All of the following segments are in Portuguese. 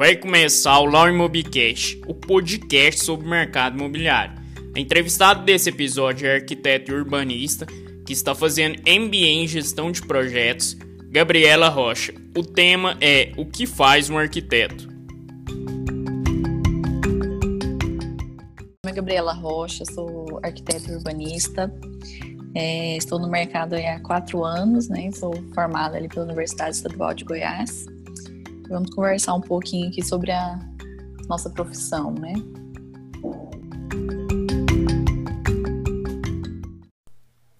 Vai começar o Law Imobicast, o podcast sobre o mercado imobiliário. A entrevistada desse episódio é arquiteto e urbanista que está fazendo MBA em gestão de projetos, Gabriela Rocha. O tema é o que faz um arquiteto. Meu nome é Gabriela Rocha, sou arquiteto e urbanista. É, estou no mercado há quatro anos, né? Sou formada ali pela Universidade Estadual de Goiás. Vamos conversar um pouquinho aqui sobre a nossa profissão, né?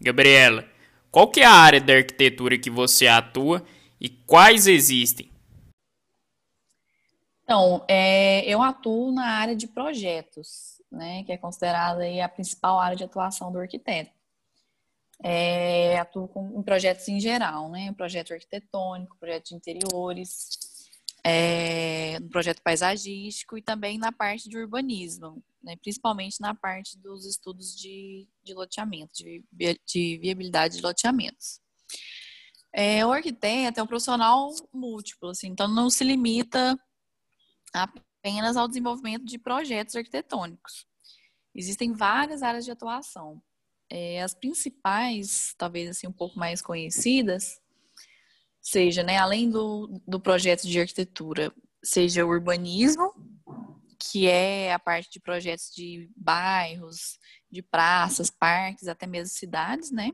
Gabriela, qual que é a área da arquitetura que você atua e quais existem? Então, é, eu atuo na área de projetos, né, que é considerada aí a principal área de atuação do arquiteto. É, atuo com, em projetos em geral, né, projeto arquitetônico, projeto de interiores, é, no projeto paisagístico e também na parte de urbanismo, né, principalmente na parte dos estudos de, de loteamento, de, de viabilidade de loteamentos. É, o arquiteto é um profissional múltiplo, assim, então não se limita apenas ao desenvolvimento de projetos arquitetônicos. Existem várias áreas de atuação. É, as principais, talvez assim um pouco mais conhecidas, seja, né, além do, do projeto de arquitetura, seja o urbanismo, que é a parte de projetos de bairros, de praças, parques, até mesmo cidades, né?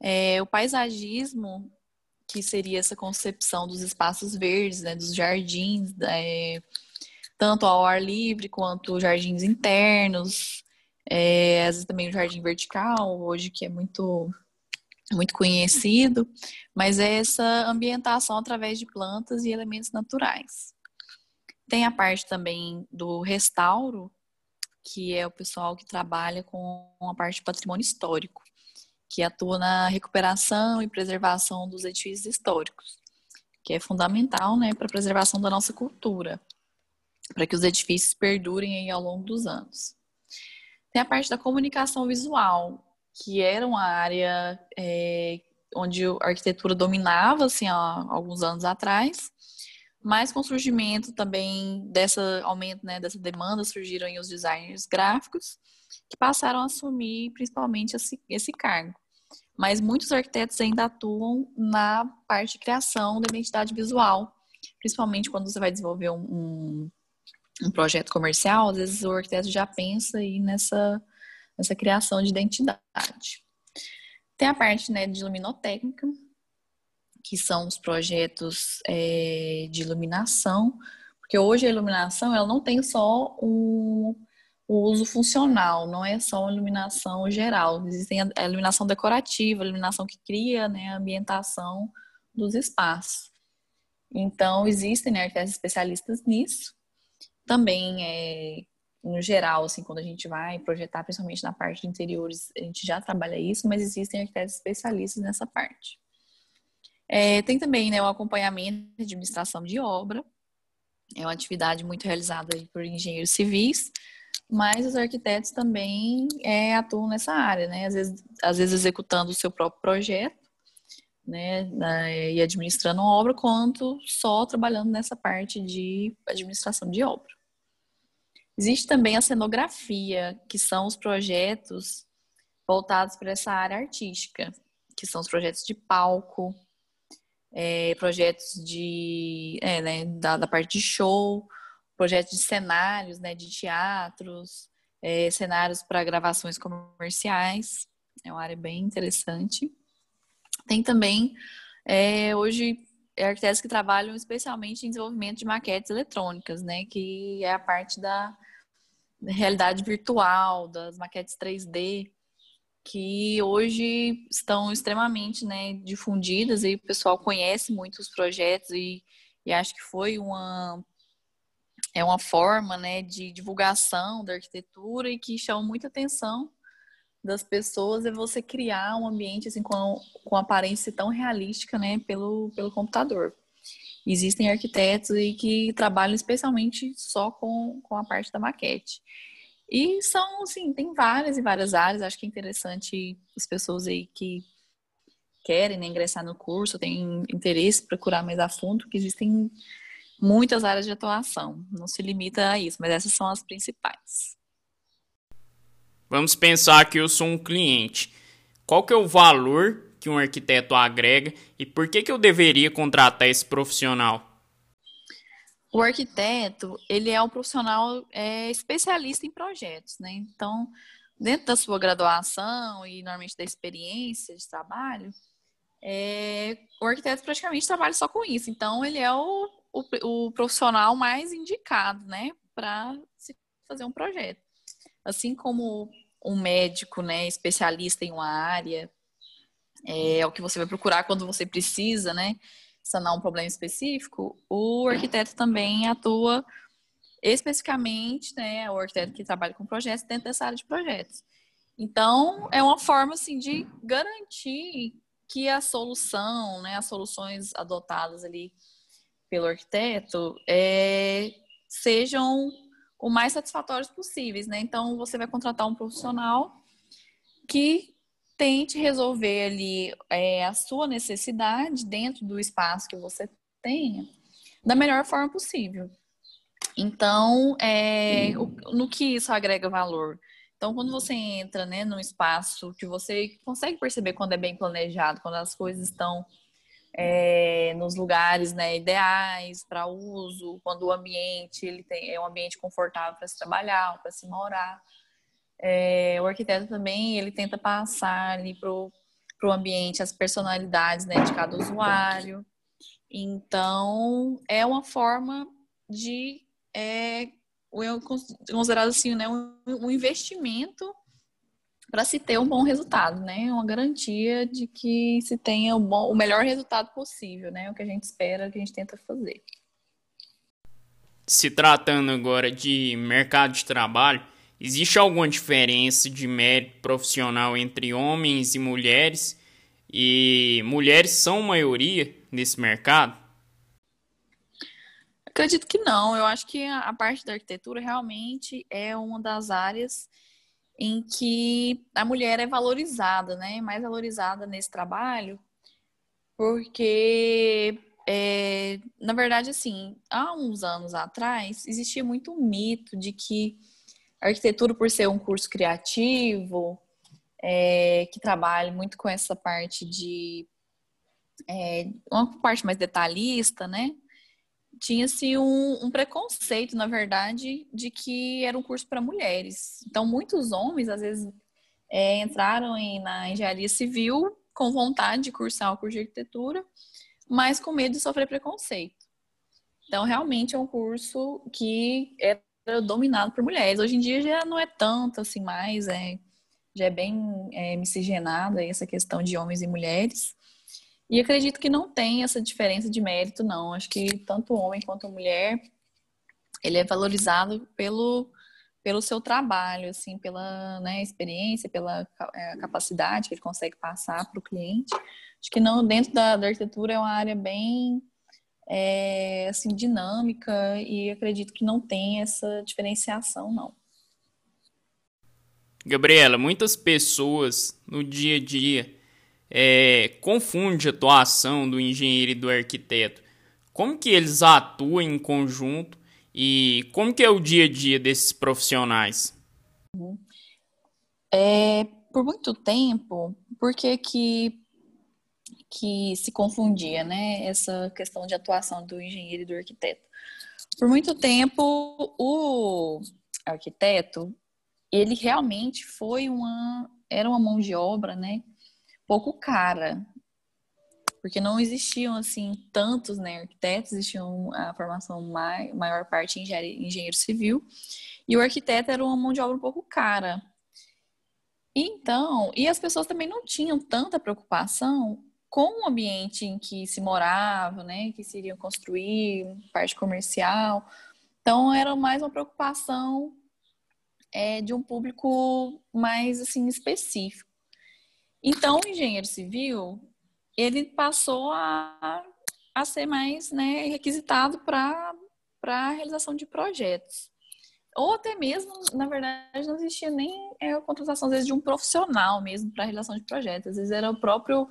É, o paisagismo, que seria essa concepção dos espaços verdes, né, dos jardins, é, tanto ao ar livre quanto jardins internos, é, às vezes também o jardim vertical, hoje que é muito muito conhecido, mas é essa ambientação através de plantas e elementos naturais. Tem a parte também do restauro, que é o pessoal que trabalha com a parte de patrimônio histórico, que atua na recuperação e preservação dos edifícios históricos, que é fundamental né, para a preservação da nossa cultura, para que os edifícios perdurem aí ao longo dos anos. Tem a parte da comunicação visual, que era uma área é, onde a arquitetura dominava, assim, há alguns anos atrás, mas com o surgimento também dessa aumento, né, dessa demanda, surgiram os designers gráficos, que passaram a assumir principalmente esse, esse cargo. Mas muitos arquitetos ainda atuam na parte de criação da identidade visual, principalmente quando você vai desenvolver um, um, um projeto comercial, às vezes o arquiteto já pensa aí nessa essa criação de identidade. Tem a parte né, de luminotécnica, que são os projetos é, de iluminação, porque hoje a iluminação ela não tem só o uso funcional, não é só uma iluminação geral. Existem a iluminação decorativa, a iluminação que cria né, a ambientação dos espaços. Então, existem né, arquitetos especialistas nisso. Também é, no geral, assim, quando a gente vai projetar, principalmente na parte de interiores, a gente já trabalha isso, mas existem arquitetos especialistas nessa parte. É, tem também né, o acompanhamento de administração de obra, é uma atividade muito realizada por engenheiros civis, mas os arquitetos também é, atuam nessa área, né? Às vezes, às vezes executando o seu próprio projeto, né, e administrando obra, quanto só trabalhando nessa parte de administração de obra. Existe também a cenografia, que são os projetos voltados para essa área artística, que são os projetos de palco, é, projetos de, é, né, da, da, parte de show, projetos de cenários, né, de teatros, é, cenários para gravações comerciais. É uma área bem interessante. Tem também, é, hoje, arquitetos que trabalham especialmente em desenvolvimento de maquetes eletrônicas, né, que é a parte da realidade virtual, das maquetes 3D, que hoje estão extremamente né, difundidas e o pessoal conhece muito os projetos e, e acho que foi uma é uma forma né, de divulgação da arquitetura e que chama muita atenção das pessoas é você criar um ambiente assim com, com aparência tão realística né, pelo, pelo computador. Existem arquitetos aí que trabalham especialmente só com, com a parte da maquete. E são, assim, tem várias e várias áreas. Acho que é interessante as pessoas aí que querem né, ingressar no curso, têm interesse procurar mais a fundo, que existem muitas áreas de atuação, não se limita a isso, mas essas são as principais. Vamos pensar que eu sou um cliente. Qual que é o valor que um arquiteto agrega e por que, que eu deveria contratar esse profissional? O arquiteto, ele é um profissional é, especialista em projetos, né? Então, dentro da sua graduação e normalmente da experiência de trabalho, é, o arquiteto praticamente trabalha só com isso. Então, ele é o, o, o profissional mais indicado, né, para se fazer um projeto. Assim como um médico, né, especialista em uma área, é, é o que você vai procurar quando você precisa, né, sanar um problema específico, o arquiteto também atua especificamente, né, o arquiteto que trabalha com projetos dentro dessa área de projetos. Então, é uma forma assim de garantir que a solução, né, as soluções adotadas ali pelo arquiteto é, sejam o mais satisfatórios possíveis, né? Então, você vai contratar um profissional que tente resolver ali é, a sua necessidade dentro do espaço que você tenha da melhor forma possível. Então, é, o, no que isso agrega valor? Então, quando você entra né, num espaço que você consegue perceber quando é bem planejado, quando as coisas estão é, nos lugares né, ideais para uso, quando o ambiente ele tem, é um ambiente confortável para se trabalhar, para se morar. É, o arquiteto também ele tenta passar ali para o ambiente as personalidades né, de cada usuário. Então, é uma forma de é, considerado assim, né, um, um investimento para se ter um bom resultado, né? Uma garantia de que se tenha o, bom, o melhor resultado possível, né? O que a gente espera, o que a gente tenta fazer. Se tratando agora de mercado de trabalho, Existe alguma diferença de mérito profissional entre homens e mulheres? E mulheres são maioria nesse mercado? Acredito que não. Eu acho que a parte da arquitetura realmente é uma das áreas em que a mulher é valorizada, né? Mais valorizada nesse trabalho, porque é, na verdade, assim, há uns anos atrás existia muito mito de que arquitetura por ser um curso criativo, é, que trabalha muito com essa parte de é, uma parte mais detalhista, né? Tinha-se um, um, preconceito, na verdade, de que era um curso para mulheres. Então, muitos homens, às vezes, é, entraram em, na engenharia civil com vontade de cursar o curso de arquitetura, mas com medo de sofrer preconceito. Então, realmente é um curso que é dominado por mulheres. Hoje em dia já não é tanto assim mais, é, já é bem é, miscigenada essa questão de homens e mulheres. E acredito que não tem essa diferença de mérito, não. Acho que tanto homem quanto mulher, ele é valorizado pelo, pelo seu trabalho, assim, pela né, experiência, pela é, capacidade que ele consegue passar para o cliente. Acho que não dentro da, da arquitetura é uma área bem é, assim, dinâmica e acredito que não tem essa diferenciação, não. Gabriela, muitas pessoas no dia a dia é, confundem a atuação do engenheiro e do arquiteto. Como que eles atuam em conjunto e como que é o dia a dia desses profissionais? Uhum. É, por muito tempo, por que que que se confundia, né? Essa questão de atuação do engenheiro e do arquiteto. Por muito tempo, o arquiteto, ele realmente foi uma, era uma mão de obra, né? Pouco cara, porque não existiam assim tantos né, arquitetos, existiam a formação mai, maior parte engenheiro, engenheiro civil, e o arquiteto era uma mão de obra um pouco cara. Então, e as pessoas também não tinham tanta preocupação com o ambiente em que se morava, né, que se iriam construir, parte comercial. Então, era mais uma preocupação é, de um público mais assim específico. Então, o engenheiro civil ele passou a, a ser mais né, requisitado para a realização de projetos. Ou até mesmo, na verdade, não existia nem é, a contratação, às vezes, de um profissional mesmo para a realização de projetos. Às vezes era o próprio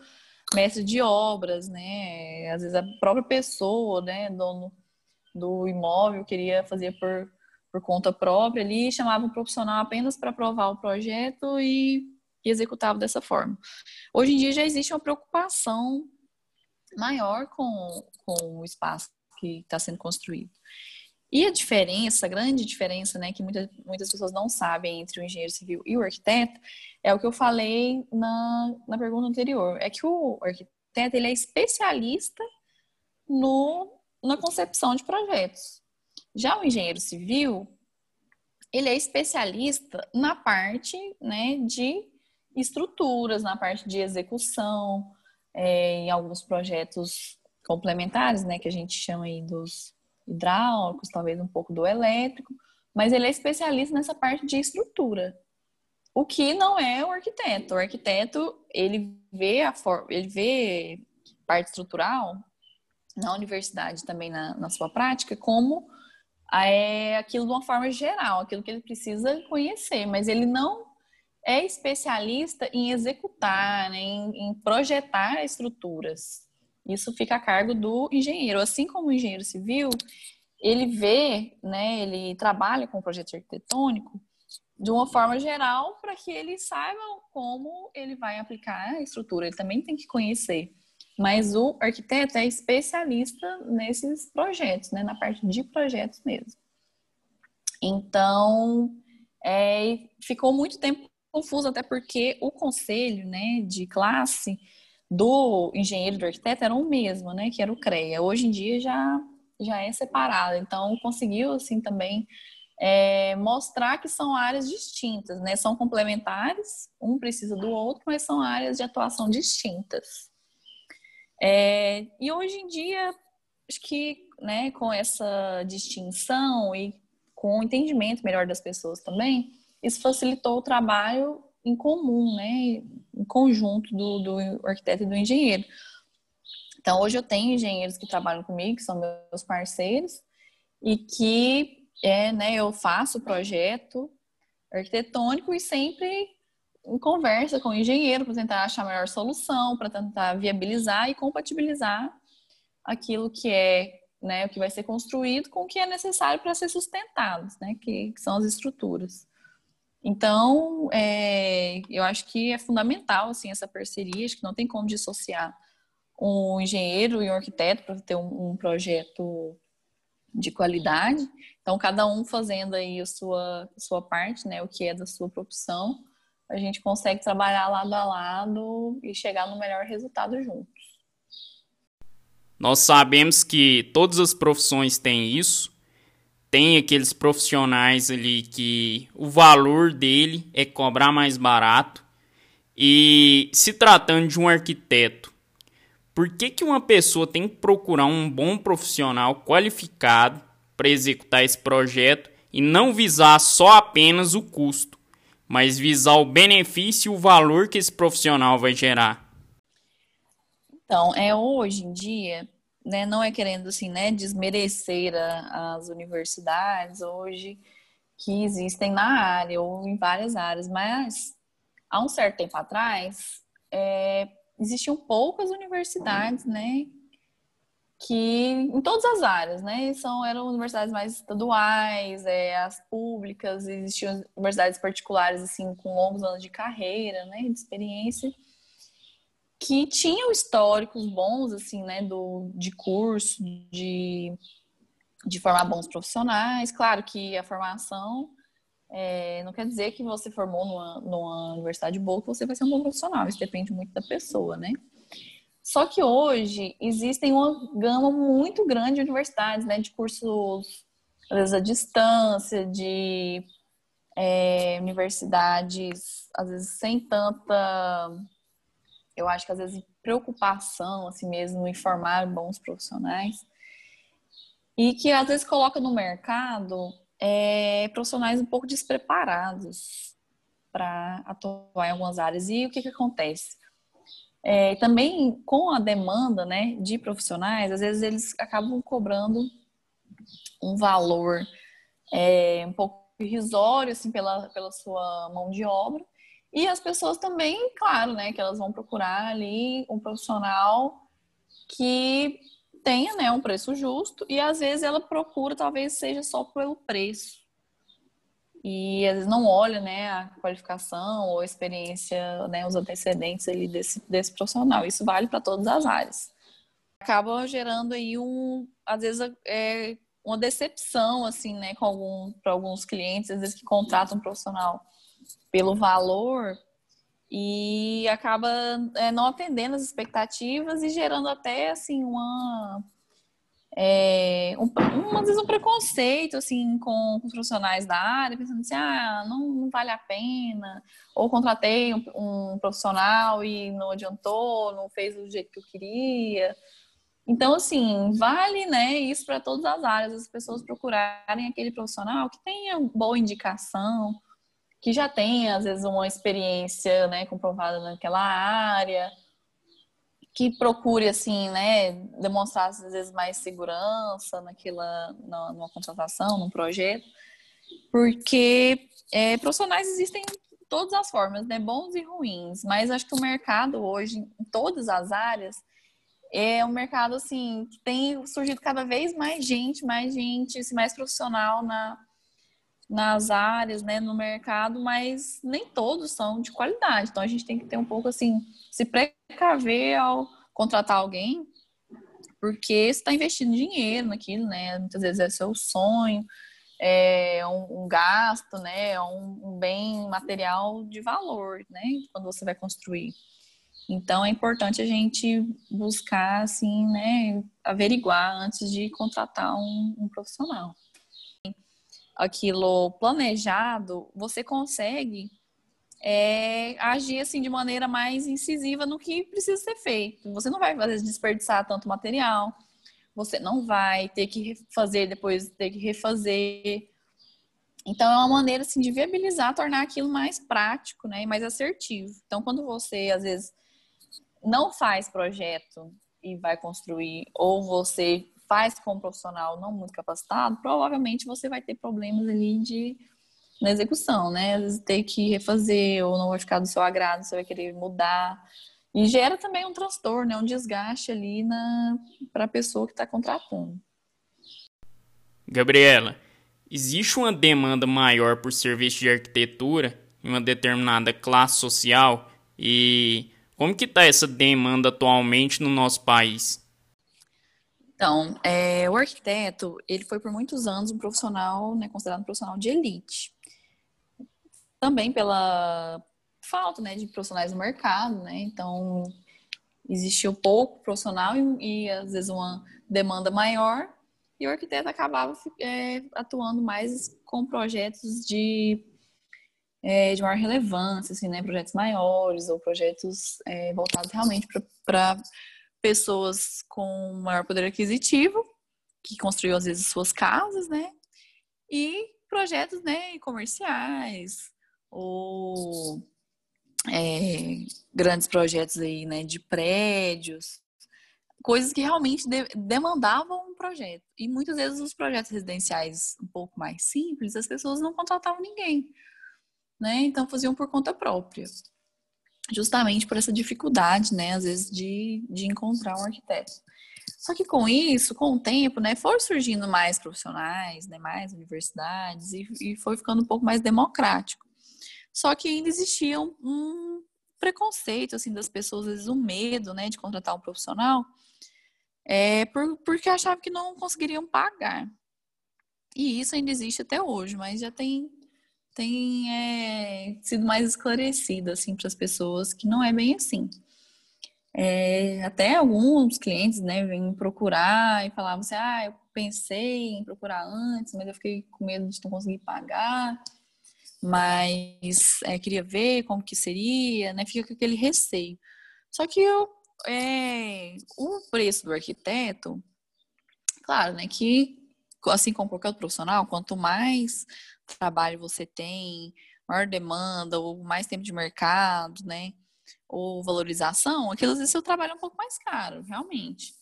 mestre de obras, né? Às vezes a própria pessoa, né, dono do imóvel, queria fazer por, por conta própria ali, chamava o profissional apenas para aprovar o projeto e, e executava dessa forma. Hoje em dia já existe uma preocupação maior com, com o espaço que está sendo construído. E a diferença, a grande diferença, né, que muitas, muitas pessoas não sabem entre o engenheiro civil e o arquiteto, é o que eu falei na, na pergunta anterior. É que o arquiteto ele é especialista no, na concepção de projetos. Já o engenheiro civil, ele é especialista na parte né, de estruturas, na parte de execução, é, em alguns projetos complementares, né, que a gente chama aí dos hidráulicos, talvez um pouco do elétrico, mas ele é especialista nessa parte de estrutura. O que não é o arquiteto. O arquiteto, ele vê a forma, ele vê parte estrutural na universidade também na, na sua prática como é aquilo de uma forma geral, aquilo que ele precisa conhecer, mas ele não é especialista em executar, né, em, em projetar estruturas. Isso fica a cargo do engenheiro. Assim como o engenheiro civil, ele vê, né, ele trabalha com o projeto arquitetônico de uma forma geral para que ele saiba como ele vai aplicar a estrutura. Ele também tem que conhecer. Mas o arquiteto é especialista nesses projetos, né, na parte de projetos mesmo. Então, é, ficou muito tempo confuso, até porque o conselho né, de classe do engenheiro do arquiteto era o mesmo, né? Que era o CREA. Hoje em dia já, já é separado. Então, conseguiu, assim, também é, mostrar que são áreas distintas, né? São complementares, um precisa do outro, mas são áreas de atuação distintas. É, e hoje em dia, acho que né, com essa distinção e com o entendimento melhor das pessoas também, isso facilitou o trabalho em comum, né, conjunto do, do arquiteto e do engenheiro. Então, hoje eu tenho engenheiros que trabalham comigo, que são meus parceiros, e que é, né, eu faço o projeto arquitetônico e sempre em conversa com o engenheiro para tentar achar a melhor solução, para tentar viabilizar e compatibilizar aquilo que é né, o que vai ser construído com o que é necessário para ser sustentado, né, que, que são as estruturas. Então, é, eu acho que é fundamental assim essa parceria, acho que não tem como dissociar um engenheiro e um arquiteto para ter um, um, projeto de qualidade. Então, cada um fazendo aí a sua, a sua parte, né, o que é da sua profissão, a gente consegue trabalhar lado a lado e chegar no melhor resultado juntos. Nós sabemos que todas as profissões têm isso, tem aqueles profissionais ali que o valor dele é cobrar mais barato. E se tratando de um arquiteto, por que, que uma pessoa tem que procurar um bom profissional qualificado para executar esse projeto e não visar só apenas o custo, mas visar o benefício e o valor que esse profissional vai gerar? Então, é hoje em dia né, não é querendo assim, né, desmerecer a, as universidades hoje que existem na área ou em várias áreas, mas há um certo tempo atrás é, existiam poucas universidades, né, que em todas as áreas, né, são eram universidades mais estaduais, é, as públicas, existiam universidades particulares assim com longos anos de carreira, né, de experiência que tinham históricos bons, assim, né, do, de curso, de, de formar bons profissionais. Claro que a formação é, não quer dizer que você formou numa, numa universidade boa que você vai ser um bom profissional. Isso depende muito da pessoa, né? Só que hoje existem uma gama muito grande de universidades, né, de cursos, às vezes à distância, de é, universidades, às vezes sem tanta eu acho que às vezes preocupação, assim mesmo, em formar bons profissionais. E que às vezes coloca no mercado é, profissionais um pouco despreparados para atuar em algumas áreas. E o que, que acontece? É, também com a demanda né, de profissionais, às vezes eles acabam cobrando um valor é, um pouco irrisório assim, pela, pela sua mão de obra e as pessoas também, claro, né, que elas vão procurar ali um profissional que tenha né, um preço justo e às vezes ela procura, talvez seja só pelo preço. E às vezes não olha né, a qualificação ou a experiência, né, os antecedentes ali desse, desse profissional. Isso vale para todas as áreas. Acaba gerando aí um, às vezes, é, uma decepção, assim, né, com algum, para alguns clientes, às vezes que contratam um profissional pelo valor e acaba é, não atendendo as expectativas e gerando até assim uma é, um, um, às vezes um preconceito assim com, com, profissionais da área, pensando assim, ah, não, não vale a pena, ou contratei um, um, profissional e não adiantou, não fez do jeito que eu queria. Então, assim, vale né, isso para todas as áreas, as pessoas procurarem aquele profissional que tenha boa indicação, que já tem, às vezes, uma experiência né, comprovada naquela área, que procure, assim, né, demonstrar, às vezes, mais segurança naquela, numa contratação, num projeto, porque é, profissionais existem de todas as formas, né, bons e ruins, mas acho que o mercado hoje, em todas as áreas, é um mercado, assim, que tem surgido cada vez mais gente, mais gente, assim, mais profissional na nas áreas, né, no mercado, mas nem todos são de qualidade. Então a gente tem que ter um pouco assim, se precaver ao contratar alguém, porque você está investindo dinheiro naquilo, né? Muitas vezes é seu sonho, é um, um gasto, né? É um, um bem material de valor, né? Quando você vai construir. Então é importante a gente buscar, assim, né, averiguar antes de contratar um, um profissional aquilo planejado, você consegue é, agir assim de maneira mais incisiva no que precisa ser feito. Você não vai fazer desperdiçar tanto material, você não vai ter que fazer depois ter que refazer. Então é uma maneira assim de viabilizar, tornar aquilo mais prático, né, e mais assertivo. Então quando você às vezes não faz projeto e vai construir, ou você faz com um profissional não muito capacitado, provavelmente você vai ter problemas ali de na execução, né? Às vezes ter que refazer ou não vai ficar do seu agrado, você vai querer mudar. E gera também um transtorno, né? um desgaste ali para a pessoa que está contratando. Gabriela, existe uma demanda maior por serviço de arquitetura em uma determinada classe social e como que está essa demanda atualmente no nosso país? Então, é, o arquiteto, ele foi por muitos anos um profissional, né, considerado um profissional de elite. Também pela falta, né, de profissionais no mercado, né? Então, existia pouco profissional e, e às vezes uma demanda maior e o arquiteto acabava é, atuando mais com projetos de, é, de maior relevância, assim, né? Projetos maiores ou projetos é, voltados realmente para pessoas com maior poder aquisitivo, que construiu às vezes suas casas, né? E projetos, né, comerciais ou é, grandes projetos aí, né, de prédios, coisas que realmente de demandavam um projeto. E muitas vezes os projetos residenciais um pouco mais simples, as pessoas não contratavam ninguém, né? Então faziam por conta própria justamente por essa dificuldade, né, às vezes, de, de encontrar um arquiteto. Só que com isso, com o tempo, né, foram surgindo mais profissionais, né, mais universidades, e, e foi ficando um pouco mais democrático. Só que ainda existia um, um preconceito, assim, das pessoas, às vezes, um medo, né, de contratar um profissional, é, por, porque achavam que não conseguiriam pagar. E isso ainda existe até hoje, mas já tem tem é, sido mais esclarecido assim para as pessoas que não é bem assim. É, até alguns clientes né, vêm procurar e falavam assim, ah, eu pensei em procurar antes, mas eu fiquei com medo de não conseguir pagar, mas é, queria ver como que seria, né? Fica com aquele receio. Só que eu, é, o preço do arquiteto, claro, né, que assim como qualquer outro profissional, quanto mais trabalho você tem, maior demanda, ou mais tempo de mercado, né? Ou valorização, aquilo às vezes seu trabalho é um pouco mais caro, realmente.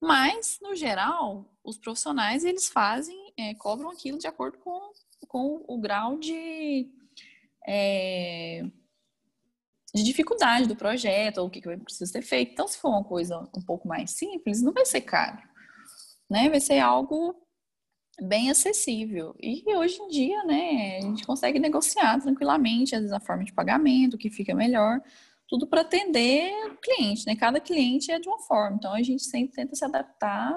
Mas, no geral, os profissionais, eles fazem, é, cobram aquilo de acordo com, com o grau de, é, de dificuldade do projeto, ou o que, que precisa ser feito. Então, se for uma coisa um pouco mais simples, não vai ser caro. né? Vai ser algo bem acessível. E hoje em dia, né, a gente consegue negociar tranquilamente, às vezes a forma de pagamento, que fica melhor, tudo para atender o cliente, né? Cada cliente é de uma forma, então a gente sempre tenta se adaptar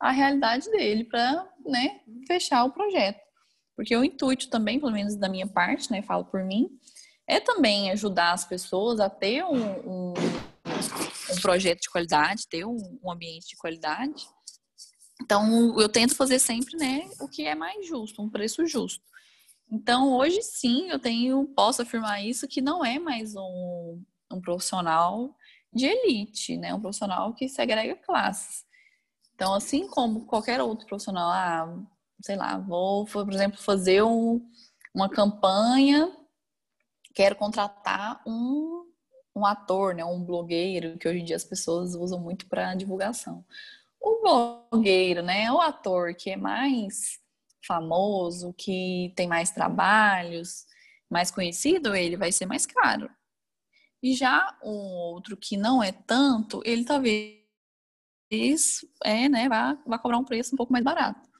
à realidade dele para, né, fechar o projeto. Porque o intuito também, pelo menos da minha parte, né, falo por mim, é também ajudar as pessoas a ter um, um, um projeto de qualidade, ter um, um ambiente de qualidade então, eu tento fazer sempre, né, o que é mais justo, um preço justo. Então, hoje sim, eu tenho, posso afirmar isso, que não é mais um, um profissional de elite, né, um profissional que segrega classes. Então, assim como qualquer outro profissional, ah, sei lá, vou, por exemplo, fazer um, uma campanha, quero contratar um, um ator, né, um blogueiro, que hoje em dia as pessoas usam muito para divulgação o blogueiro, né, o ator que é mais famoso, que tem mais trabalhos, mais conhecido, ele vai ser mais caro. E já o outro que não é tanto, ele talvez é, né, vá, vá cobrar um preço um pouco mais barato.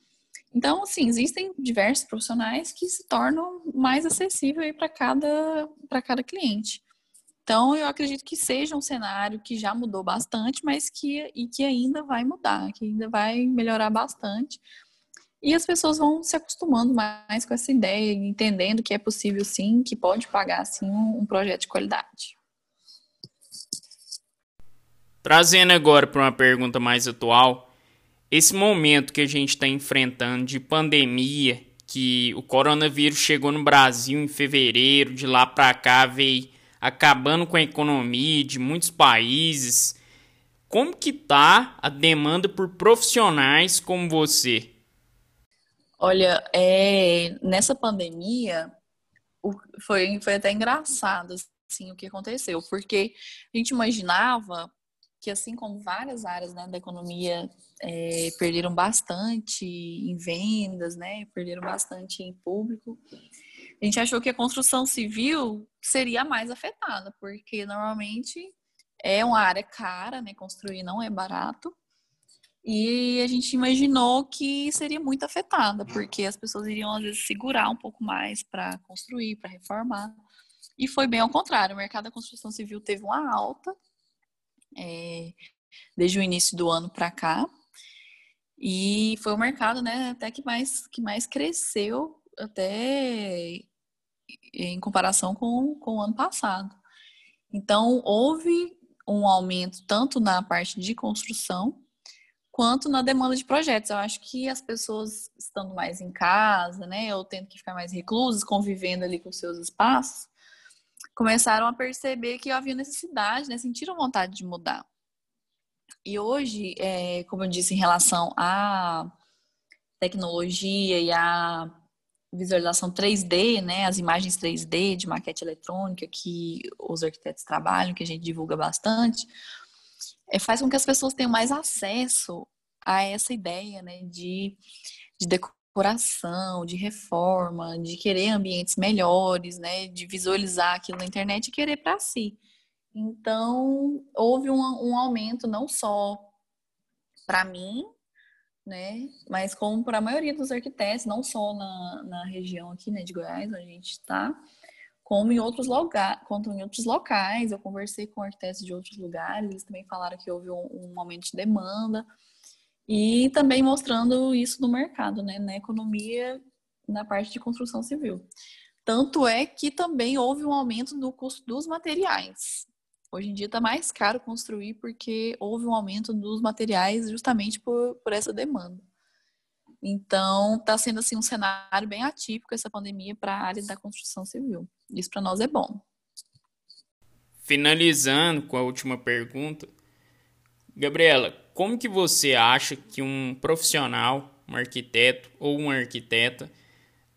Então, assim, existem diversos profissionais que se tornam mais acessíveis para cada, cada cliente. Então, eu acredito que seja um cenário que já mudou bastante, mas que, e que ainda vai mudar, que ainda vai melhorar bastante. E as pessoas vão se acostumando mais com essa ideia, entendendo que é possível sim, que pode pagar sim um projeto de qualidade. Trazendo agora para uma pergunta mais atual, esse momento que a gente está enfrentando de pandemia, que o coronavírus chegou no Brasil em fevereiro, de lá para cá veio acabando com a economia de muitos países. Como que tá a demanda por profissionais como você? Olha, é, nessa pandemia foi, foi até engraçado assim, o que aconteceu, porque a gente imaginava que assim como várias áreas né, da economia é, perderam bastante em vendas, né, perderam bastante em público, a gente achou que a construção civil seria mais afetada, porque normalmente é uma área cara, né? Construir não é barato. E a gente imaginou que seria muito afetada, porque as pessoas iriam às vezes segurar um pouco mais para construir, para reformar. E foi bem ao contrário, o mercado da construção civil teve uma alta é, desde o início do ano para cá. E foi o mercado, né, até que mais que mais cresceu até em comparação com, com o ano passado. Então, houve um aumento tanto na parte de construção quanto na demanda de projetos. Eu acho que as pessoas estando mais em casa, né, ou tendo que ficar mais reclusas, convivendo ali com seus espaços, começaram a perceber que havia necessidade, né, sentiram vontade de mudar. E hoje, é, como eu disse, em relação à tecnologia e à visualização 3D, né, as imagens 3D de maquete eletrônica que os arquitetos trabalham, que a gente divulga bastante, é, faz com que as pessoas tenham mais acesso a essa ideia, né, de, de decoração, de reforma, de querer ambientes melhores, né, de visualizar aquilo na internet e querer para si. Então, houve um, um aumento não só para mim, né? Mas como para a maioria dos arquitetos, não só na, na região aqui, né, de Goiás, onde a gente está, como em outros lugares, quanto em outros locais. Eu conversei com arquitetos de outros lugares, eles também falaram que houve um, um aumento de demanda e também mostrando isso no mercado, né, na economia, na parte de construção civil. Tanto é que também houve um aumento no custo dos materiais. Hoje em dia está mais caro construir porque houve um aumento dos materiais justamente por, por essa demanda. Então, está sendo assim um cenário bem atípico essa pandemia para a área da construção civil. Isso para nós é bom. Finalizando com a última pergunta, Gabriela, como que você acha que um profissional, um arquiteto ou uma arquiteta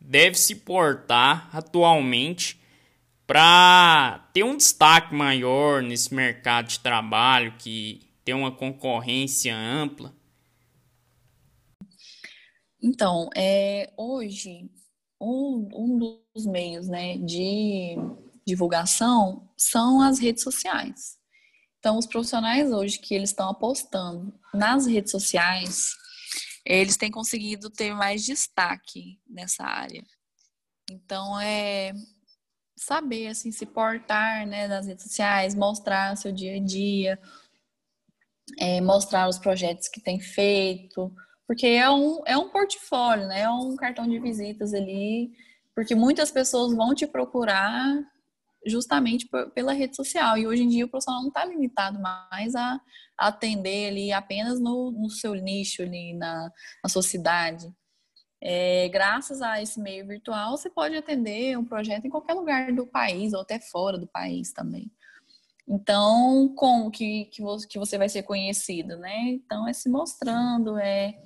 deve se portar atualmente para ter um destaque maior nesse mercado de trabalho que tem uma concorrência ampla? Então, é, hoje, um, um dos meios né, de divulgação são as redes sociais. Então, os profissionais hoje que eles estão apostando nas redes sociais, eles têm conseguido ter mais destaque nessa área. Então, é saber, assim, se portar, né, nas redes sociais, mostrar seu dia a dia, é, mostrar os projetos que tem feito, porque é um, é um portfólio, né, é um cartão de visitas ali, porque muitas pessoas vão te procurar justamente pela rede social. E hoje em dia o profissional não está limitado mais a atender ali apenas no, no seu nicho ali na, na sua cidade. É, graças a esse meio virtual, você pode atender um projeto em qualquer lugar do país ou até fora do país também. Então, como que, que você vai ser conhecido, né? Então, é se mostrando, é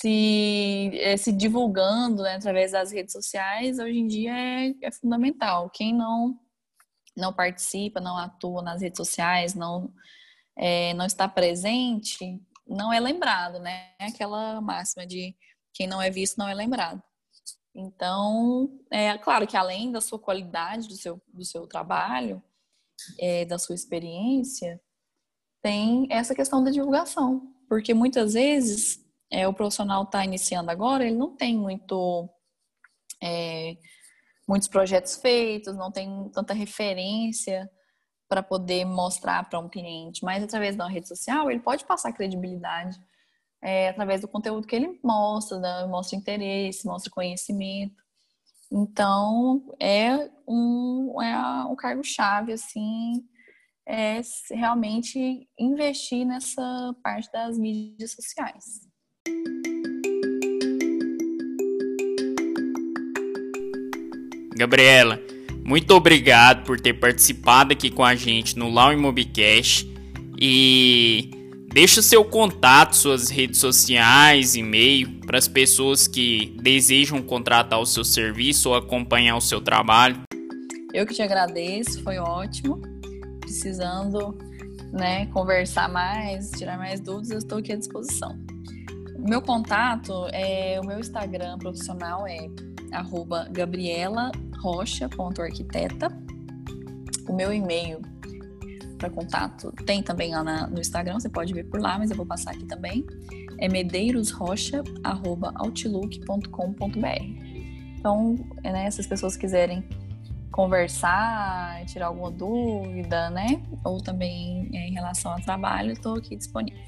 se, é, se divulgando né, através das redes sociais, hoje em dia é, é fundamental. Quem não, não participa, não atua nas redes sociais, não, é, não está presente, não é lembrado, né? Aquela máxima de quem não é visto não é lembrado. Então, é claro que além da sua qualidade, do seu, do seu trabalho, é, da sua experiência, tem essa questão da divulgação. Porque muitas vezes é, o profissional está iniciando agora, ele não tem muito é, muitos projetos feitos, não tem tanta referência para poder mostrar para um cliente, mas através da rede social ele pode passar credibilidade é, através do conteúdo que ele mostra, né? mostra interesse, mostra conhecimento. Então é um, é um cargo-chave assim, é realmente investir nessa parte das mídias sociais. Gabriela, muito obrigado por ter participado aqui com a gente no Lau Imobicast e deixa seu contato, suas redes sociais, e-mail para as pessoas que desejam contratar o seu serviço ou acompanhar o seu trabalho. Eu que te agradeço, foi ótimo. Precisando, né, conversar mais, tirar mais dúvidas, eu estou aqui à disposição. Meu contato é o meu Instagram profissional é gabriela.rocha.arquiteta. O meu e-mail para contato tem também lá na, no Instagram, você pode ver por lá, mas eu vou passar aqui também. É medeirosrocha.outlook.com.br. Então, é, né, se as pessoas quiserem conversar, tirar alguma dúvida, né? Ou também é, em relação ao trabalho, estou aqui disponível.